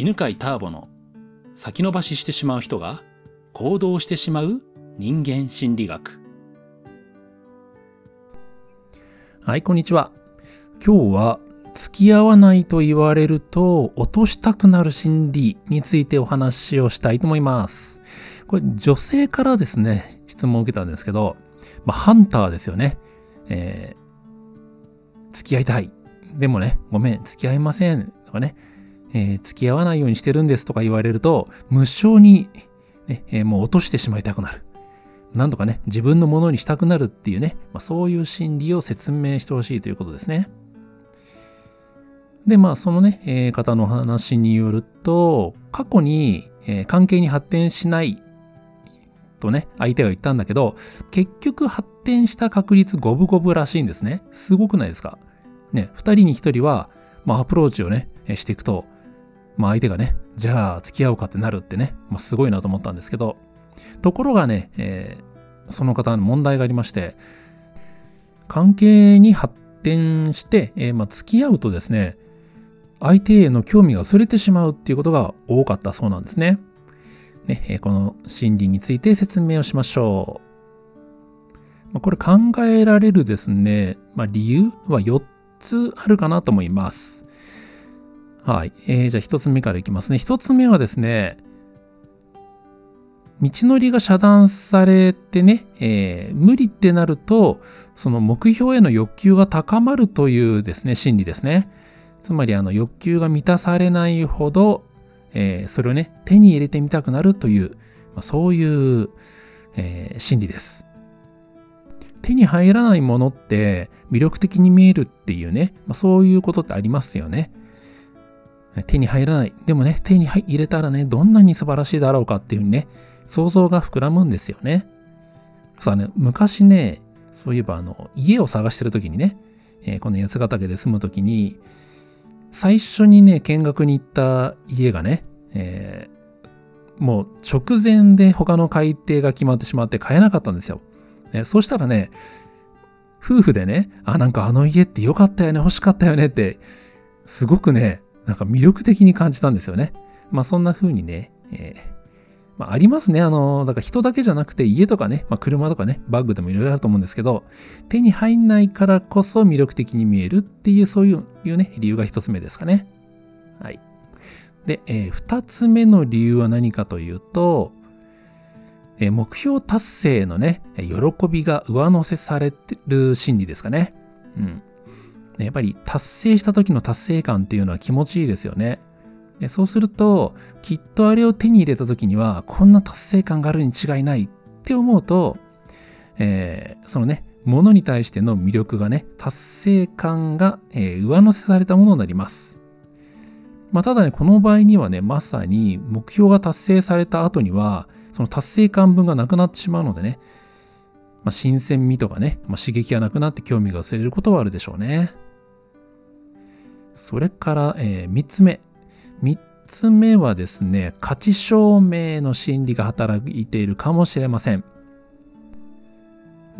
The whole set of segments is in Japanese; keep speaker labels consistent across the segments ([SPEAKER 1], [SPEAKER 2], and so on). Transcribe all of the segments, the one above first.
[SPEAKER 1] 犬飼ターボの先延ばししてしまう人が行動してしまう人間心理学。
[SPEAKER 2] はい、こんにちは。今日は付き合わないと言われると落としたくなる心理についてお話をしたいと思います。これ女性からですね、質問を受けたんですけど、まあ、ハンターですよね。えー、付き合いたい。でもね、ごめん、付き合いません。とかね、えー、付き合わないようにしてるんですとか言われると、無性に、ねえー、もう落としてしまいたくなる。なんとかね、自分のものにしたくなるっていうね、まあ、そういう心理を説明してほしいということですね。で、まあ、そのね、えー、方の話によると、過去に、えー、関係に発展しないとね、相手が言ったんだけど、結局発展した確率五分五分らしいんですね。すごくないですか？ね、二人に一人は、まあ、アプローチをね、していくと、まあ、相手がね、じゃあ付き合おうかってなるってね、まあ、すごいなと思ったんですけど、ところがね、えー、その方の問題がありまして、関係に発展して、えー、まあ、付き合うとですね、相手への興味が薄れてしまうっていうことが多かったそうなんですね。ねえー、この心理について説明をしましょう。まあ、これ考えられるですね、まあ、理由は4つあるかなと思います。はい。えー、じゃあ1つ目からいきますね。1つ目はですね、道のりが遮断されてね、えー、無理ってなると、その目標への欲求が高まるというですね、心理ですね。つまり、あの、欲求が満たされないほど、えー、それをね、手に入れてみたくなるという、まあ、そういう、えー、心理です。手に入らないものって魅力的に見えるっていうね、まあ、そういうことってありますよね。手に入らない。でもね、手に入れたらね、どんなに素晴らしいだろうかっていうふうにね、想像が膨らむんですよね。さあね、昔ね、そういえばあの、家を探してる時にね、えー、この八ヶ岳で住む時に、最初にね、見学に行った家がね、えー、もう直前で他の改定が決まってしまって買えなかったんですよ。ね、そうしたらね、夫婦でね、あ、なんかあの家って良かったよね、欲しかったよねって、すごくね、なんか魅力的に感じたんですよね。まあそんな風にね、えー、まあ、ありますね。あの、だから人だけじゃなくて家とかね、まあ、車とかね、バッグでもいろいろあると思うんですけど、手に入んないからこそ魅力的に見えるっていう、そういうね、理由が一つ目ですかね。はい。で、えー、二つ目の理由は何かというと、えー、目標達成のね、喜びが上乗せされてる心理ですかね。うん。やっぱり達成した時の達成感っていうのは気持ちいいですよね。そうすると、きっとあれを手に入れた時には、こんな達成感があるに違いないって思うと、えー、そのね、ものに対しての魅力がね、達成感が、えー、上乗せされたものになります。まあ、ただね、この場合にはね、まさに目標が達成された後には、その達成感分がなくなってしまうのでね、まあ、新鮮味とかね、まあ、刺激がなくなって興味が薄れることはあるでしょうね。それから、えー、3つ目。3つ目はですね、価値証明の心理が働いているかもしれません。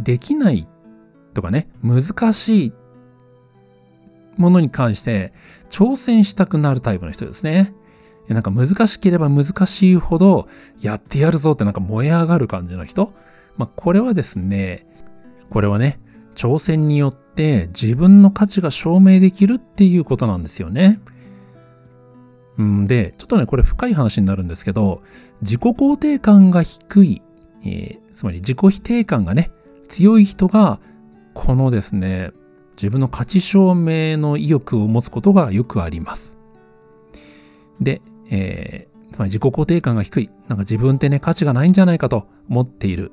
[SPEAKER 2] できないとかね、難しいものに関して挑戦したくなるタイプの人ですね。なんか難しければ難しいほどやってやるぞってなんか燃え上がる感じの人。まあこれはですね、これはね、挑戦によって自分の価値が証明できるっていうことなんですよね。んで、ちょっとね、これ深い話になるんですけど、自己肯定感が低い、えー、つまり自己否定感がね、強い人が、このですね、自分の価値証明の意欲を持つことがよくあります。で、えー、つまり自己肯定感が低い。なんか自分ってね、価値がないんじゃないかと思っている。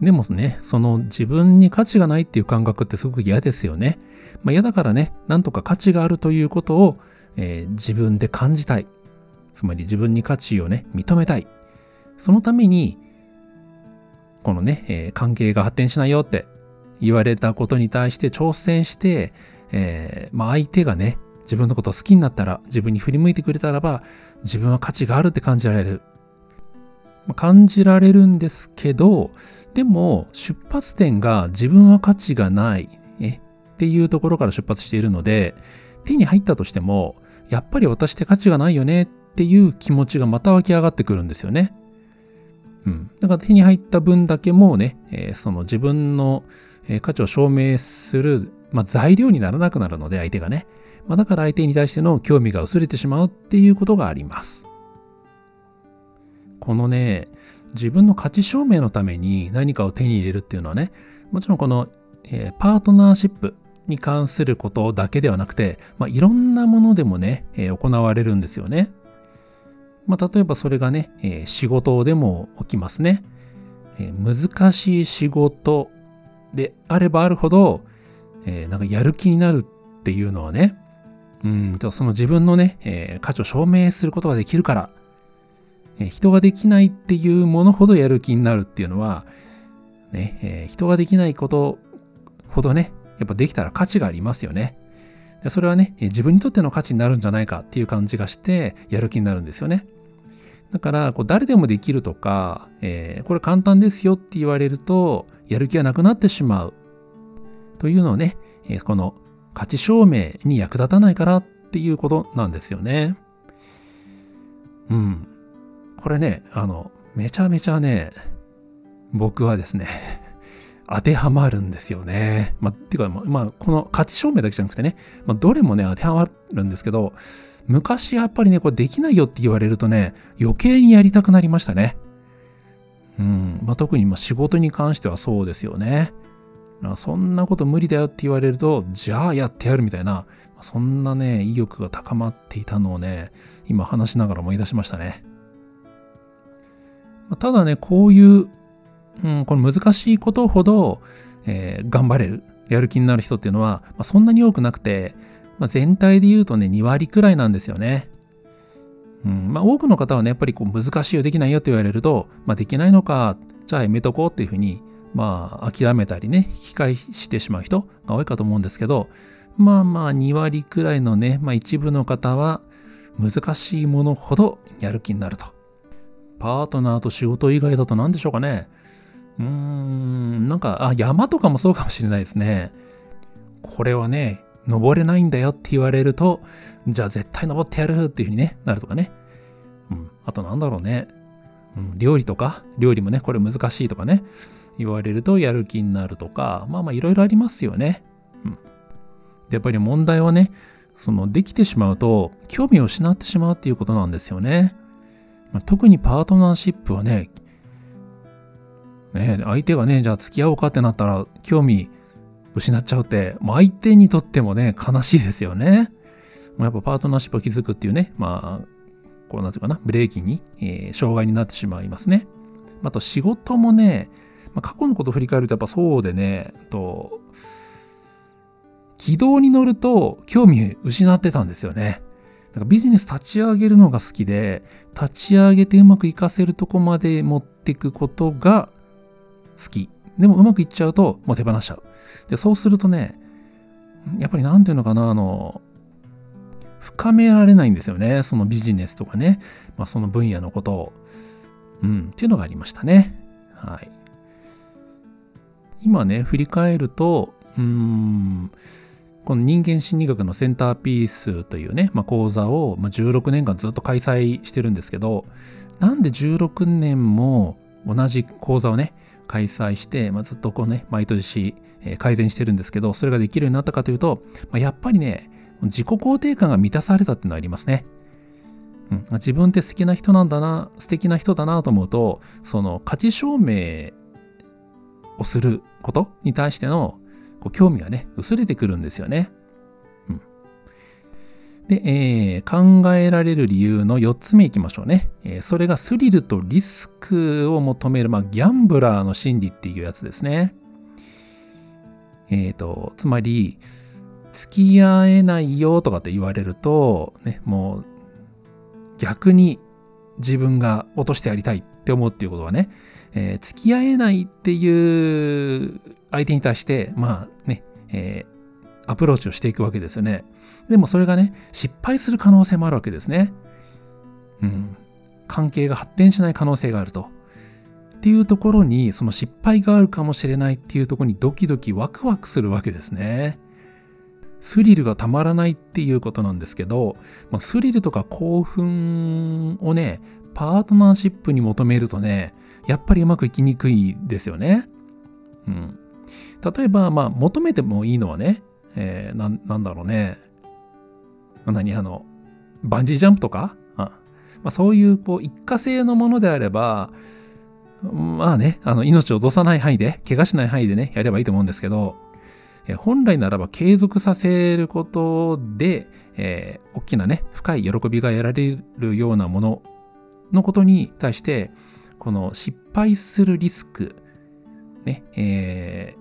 [SPEAKER 2] でもね、その自分に価値がないっていう感覚ってすごく嫌ですよね。まあ嫌だからね、なんとか価値があるということをえー、自分で感じたい。つまり自分に価値をね、認めたい。そのために、このね、えー、関係が発展しないよって言われたことに対して挑戦して、えー、まあ相手がね、自分のことを好きになったら、自分に振り向いてくれたらば、自分は価値があるって感じられる。ま感じられるんですけど、でも出発点が自分は価値がないえっていうところから出発しているので、手に入ったとしても、やっぱり私って価値がないよねっていう気持ちがまた湧き上がってくるんですよね。うん。だから手に入った分だけもうね、えー、その自分の価値を証明する、まあ、材料にならなくなるので、相手がね。まあ、だから相手に対しての興味が薄れてしまうっていうことがあります。このね、自分の価値証明のために何かを手に入れるっていうのはね、もちろんこの、えー、パートナーシップに関することだけではなくて、まあ、いろんなものでもね、えー、行われるんですよね。まあ、例えばそれがね、えー、仕事でも起きますね。え難しい仕事であればあるほど、えなんかやる気になるっていうのはね、うんとその自分のね、え価値を証明することができるから、え人ができないっていうものほどやる気になるっていうのは、ね、え人ができないことほどね、やっぱできたら価値がありますよね。それはね、自分にとっての価値になるんじゃないかっていう感じがして、やる気になるんですよね。だから、こう誰でもできるとか、えー、これ簡単ですよって言われると、やる気がなくなってしまう。というのをね、え、この価値証明に役立たないからっていうことなんですよね。うん。これね、あの、めちゃめちゃね、僕はですね、当てはまるんですよね。まあ、ていうか、まあ、この価値証明だけじゃなくてね、まあ、どれもね、当てはまるんですけど、昔やっぱりね、これできないよって言われるとね、余計にやりたくなりましたね。うん。まあ、特にま仕事に関してはそうですよね。そんなこと無理だよって言われると、じゃあやってやるみたいな、そんなね、意欲が高まっていたのをね、今話しながら思い出しましたね。ただね、こういう、うん、この難しいことほど、えー、頑張れる、やる気になる人っていうのは、まあ、そんなに多くなくて、まあ、全体で言うとね、2割くらいなんですよね。うんまあ、多くの方はね、やっぱりこう難しいよ、できないよって言われると、まあ、できないのか、じゃあやめとこうっていうふうに、まあ、諦めたりね、引き返してしまう人が多いかと思うんですけど、まあまあ、2割くらいのね、まあ、一部の方は、難しいものほどやる気になると。パートナーと仕事以外だと何でしょうかね。うーん、なんか、あ、山とかもそうかもしれないですね。これはね、登れないんだよって言われると、じゃあ絶対登ってやるっていう風にね、なるとかね。うん。あとなんだろうね。うん、料理とか、料理もね、これ難しいとかね、言われるとやる気になるとか、まあまあいろいろありますよね。うん。で、やっぱり問題はね、そのできてしまうと興味を失ってしまうっていうことなんですよね。まあ、特にパートナーシップはね、ね、相手がね、じゃあ付き合おうかってなったら興味失っちゃうって、まあ、相手にとってもね、悲しいですよね。まあ、やっぱパートナーシップを築くっていうね、まあ、こうなんていうかな、ブレーキに、えー、障害になってしまいますね。あと仕事もね、まあ、過去のことを振り返るとやっぱそうでね、と、軌道に乗ると興味失ってたんですよね。だかビジネス立ち上げるのが好きで、立ち上げてうまくいかせるとこまで持っていくことが好き。でもうまくいっちゃうともう手放しちゃう。で、そうするとね、やっぱりなんていうのかな、あの、深められないんですよね。そのビジネスとかね、まあ、その分野のことを。うん、っていうのがありましたね。はい。今ね、振り返ると、うーん、この人間心理学のセンターピースというね、まあ、講座をまあ16年間ずっと開催してるんですけど、なんで16年も同じ講座をね、開催して、まあ、ずっとこうね、毎年、改善してるんですけど、それができるようになったかというと、まあ、やっぱりね、自己肯定感が満たされたっていうのはありますね。うん、自分って素敵な人なんだな、素敵な人だなと思うと、その価値証明をすることに対してのこう興味がね、薄れてくるんですよね。うんで、えー、考えられる理由の4つ目いきましょうね。えー、それがスリルとリスクを求める、まあ、ギャンブラーの心理っていうやつですね。えっ、ー、と、つまり、付き合えないよとかって言われると、ね、もう、逆に自分が落としてやりたいって思うっていうことはね、えー、付き合えないっていう相手に対して、まあね、えー、アプローチをしていくわけですよね。でもそれがね、失敗する可能性もあるわけですね。うん。関係が発展しない可能性があると。っていうところに、その失敗があるかもしれないっていうところにドキドキワクワクするわけですね。スリルがたまらないっていうことなんですけど、まあ、スリルとか興奮をね、パートナーシップに求めるとね、やっぱりうまくいきにくいですよね。うん。例えば、まあ、求めてもいいのはね、えー、ななんだろうね。何あの、バンジージャンプとか？あまあ、そういうこう一過性のものであれば、まあね、あの命を落とさない範囲で、怪我しない範囲でね、やればいいと思うんですけど、え本来ならば継続させることで、えー、大きなね、深い喜びが得られるようなもののことに対して、この失敗するリスク、ね、え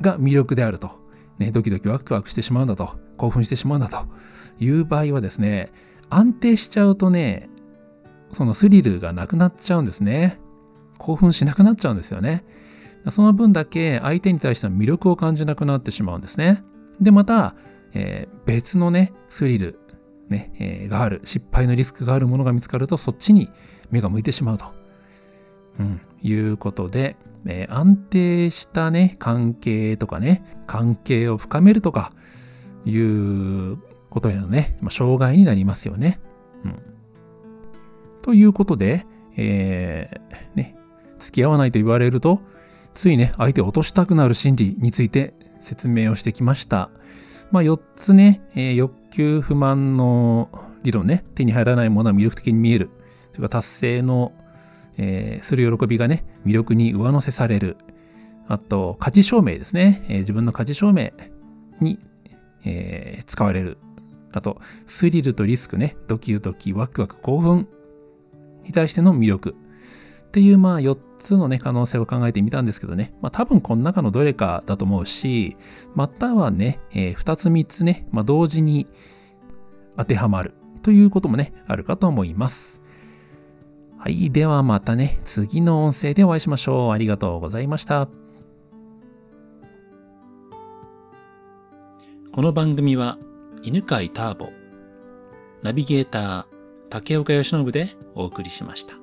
[SPEAKER 2] ー、が魅力であると。ね、ドキドキワクワクしてしまうんだと。興奮してしまうんだという場合はですね、安定しちゃうとね、そのスリルがなくなっちゃうんですね。興奮しなくなっちゃうんですよね。その分だけ相手に対しての魅力を感じなくなってしまうんですね。で、また、えー、別のね、スリル、ね、えー、がある、失敗のリスクがあるものが見つかると、そっちに目が向いてしまうと。うん、いうことで、えー、安定したね、関係とかね、関係を深めるとか、いうことへのね、まあ、障害になりますよね。うん。ということで、えー、ね、付き合わないと言われると、ついね、相手を落としたくなる心理について説明をしてきました。まあ、4つね、えー、欲求不満の理論ね、手に入らないものは魅力的に見える。それか達成の、えー、する喜びがね、魅力に上乗せされる。あと、価値証明ですね。えー、自分の価値証明に、えー、使われる。あと、スリルとリスクね、ドキドキ、ワクワク、興奮に対しての魅力。っていう、まあ、4つのね、可能性を考えてみたんですけどね、まあ多分この中のどれかだと思うし、またはね、えー、2つ3つね、まあ同時に当てはまるということもね、あるかと思います。はい。ではまたね、次の音声でお会いしましょう。ありがとうございました。
[SPEAKER 1] この番組は、犬飼ターボ、ナビゲーター、竹岡由伸でお送りしました。